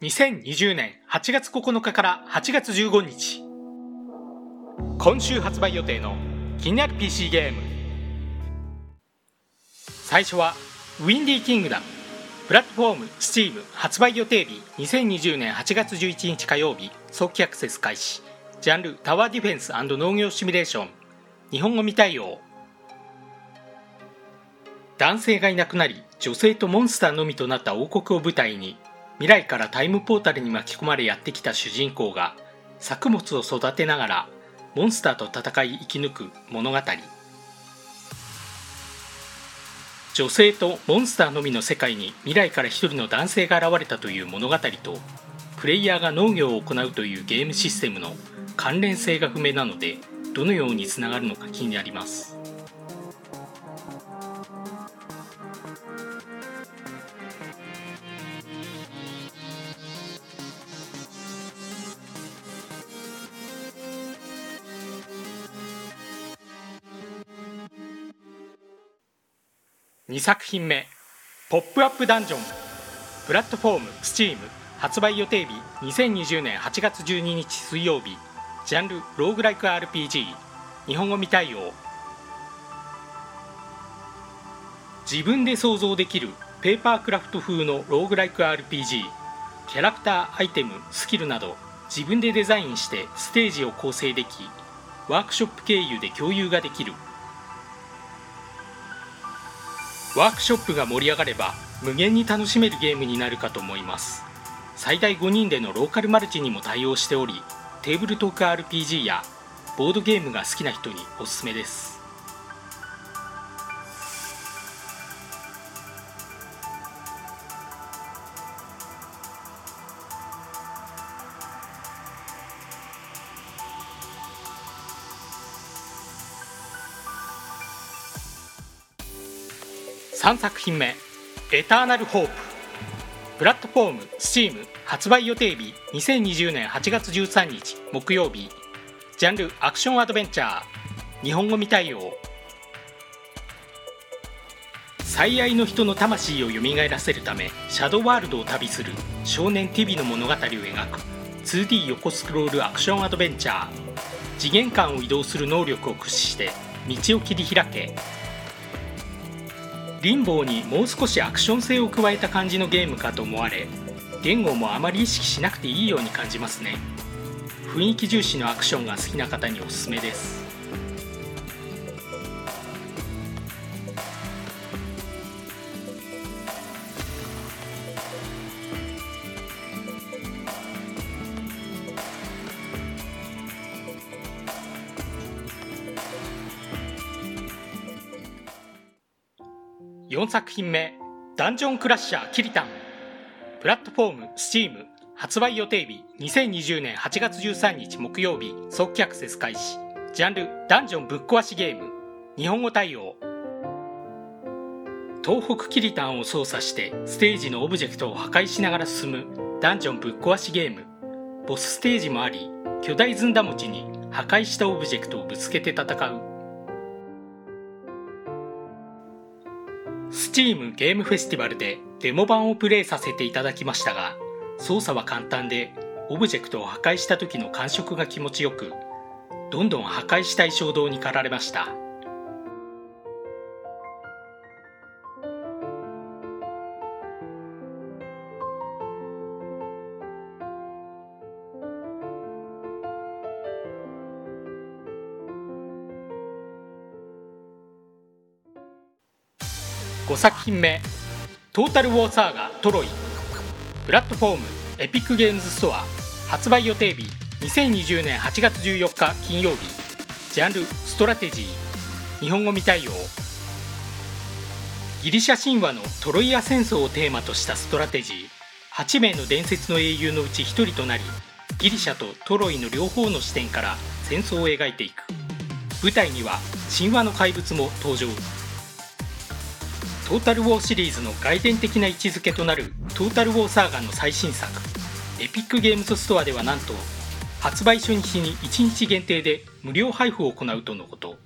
2020年8月9日から8月15日。今週発売予定の気になる PC ゲーム。最初はウィンディーキングダムプラットフォーム Steam 発売予定日2020年8月11日火曜日。早期アクセス開始。ジャンルタワーディフェンス農業シミュレーション日本語未対応。男性がいなくなり女性とモンスターのみとなった王国を舞台に未来からタイムポータルに巻き込まれやってきた主人公が作物を育てながらモンスターと戦い生き抜く物語。女性とモンスターのみの世界に未来から一人の男性が現れたという物語とプレイヤーが農業を行うというゲームシステムの関連性が不明なのでどのようにつながるのか気になります。2作品目「ポップアップダンジョン」プラットフォーム STEAM 発売予定日2020年8月12日水曜日。ジャンルローグライク RPG 日本語未対応。自分で想像できるペーパークラフト風のローグライク RPG キャラクターアイテムスキルなど自分でデザインしてステージを構成できワークショップ経由で共有ができる。ワークショップが盛り上がれば無限に楽しめるゲームになるかと思います。最大5人でのローカルマルチにも対応しておりテーブルトーク RPG やボードゲームが好きな人におすすめです。3作品目「エターナル・ホープ」プラットフォーム STEAM 発売予定日2020年8月13日木曜日。ジャンルアクションアドベンチャー。日本語未対応。最愛の人の魂を蘇らせるためシャドーワールドを旅する少年ティビの物語を描く 2D 横スクロールアクションアドベンチャー。次元間を移動する能力を駆使して道を切り開けリンボーにもう少しアクション性を加えた感じのゲームかと思われ言語もあまり意識しなくていいように感じますね。雰囲気重視のアクションが好きな方におすすめです。4作品目「ダンジョンクラッシャーキリタン」プラットフォーム STEAM 発売予定日2020年8月13日木曜日早期アクセス開始。ジャンルダンジョンぶっ壊しゲーム。日本語対応。東北キリタンを操作してステージのオブジェクトを破壊しながら進むダンジョンぶっ壊しゲーム。ボスステージもあり巨大ずんだ餅に破壊したオブジェクトをぶつけて戦う。Steam ゲームフェスティバルでデモ版をプレイさせていただきましたが操作は簡単でオブジェクトを破壊した時の感触が気持ちよくどんどん破壊したい衝動に駆られました。5作品目「トータル・ウォー・サーガトロイ」プラットフォームエピックゲームズストア発売予定日2020年8月14日金曜日。ジャンルストラテジー。日本語未対応。ギリシャ神話のトロイア戦争をテーマとしたストラテジー。8名の伝説の英雄のうち1人となりギリシャとトロイの両方の視点から戦争を描いていく。舞台には神話の怪物も登場。トータルウォーシリーズの外伝的な位置づけとなるトータルウォーサーガンの最新作エピックゲームズストアではなんと発売初日に1日限定で無料配布を行うとのこと。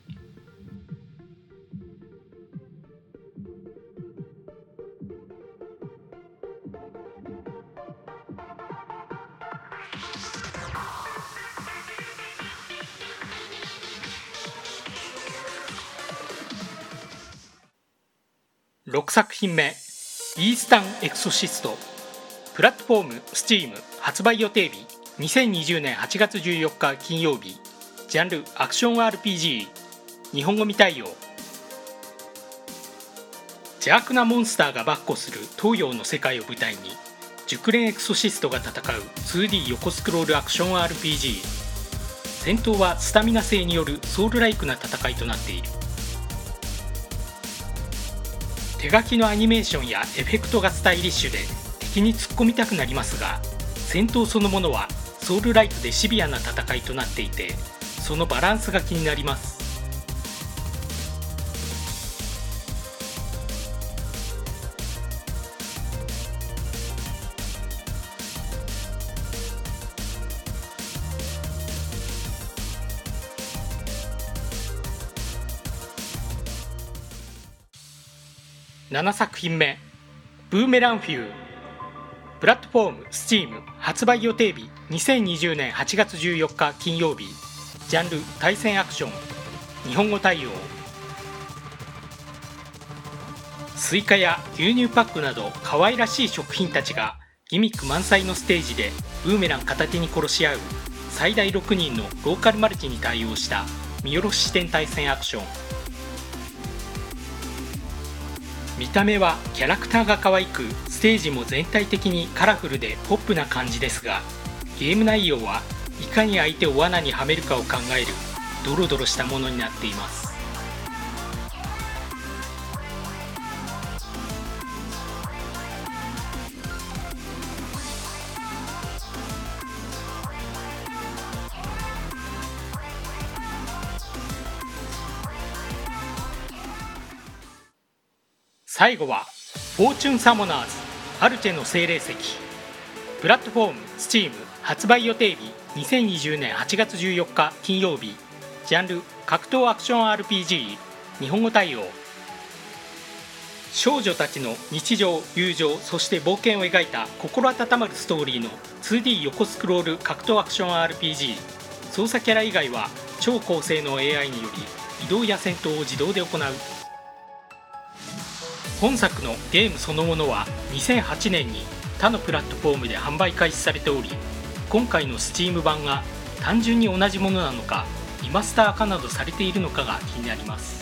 6作品目「イースタン・エクソシスト」プラットフォーム STEAM 発売予定日2020年8月14日金曜日。ジャンルアクション RPG 日本語未対応。邪悪なモンスターが跋扈する東洋の世界を舞台に熟練エクソシストが戦う 2D 横スクロールアクション RPG 戦闘はスタミナ性によるソウルライクな戦いとなっている。手書きのアニメーションやエフェクトがスタイリッシュで敵に突っ込みたくなりますが戦闘そのものはソウルライトでシビアな戦いとなっていてそのバランスが気になります。7作品目「ブーメランフー」プラットフォーム STEAM 発売予定日2020年8月14日金曜日。ジャンル対戦アクション。日本語対応。スイカや牛乳パックなど可愛らしい食品たちがギミック満載のステージでブーメラン片手に殺し合う最大6人のローカルマルチに対応した見下ろし視点対戦アクション。見た目はキャラクターが可愛くステージも全体的にカラフルでポップな感じですがゲーム内容はいかに相手を罠にはめるかを考えるドロドロしたものになっています。最後はフォーチュンサモナーズアルチェの精霊石。プラットフォーム STEAM 発売予定日2020年8月14日金曜日。ジャンル格闘アクション RPG 日本語対応。少女たちの日常友情そして冒険を描いた心温まるストーリーの 2D 横スクロール格闘アクション RPG 操作キャラ以外は超高性能 AI により移動や戦闘を自動で行う。本作のゲームそのものは2008年に他のプラットフォームで販売開始されており今回の Steam 版が単純に同じものなのかリマスター化などされているのかが気になります。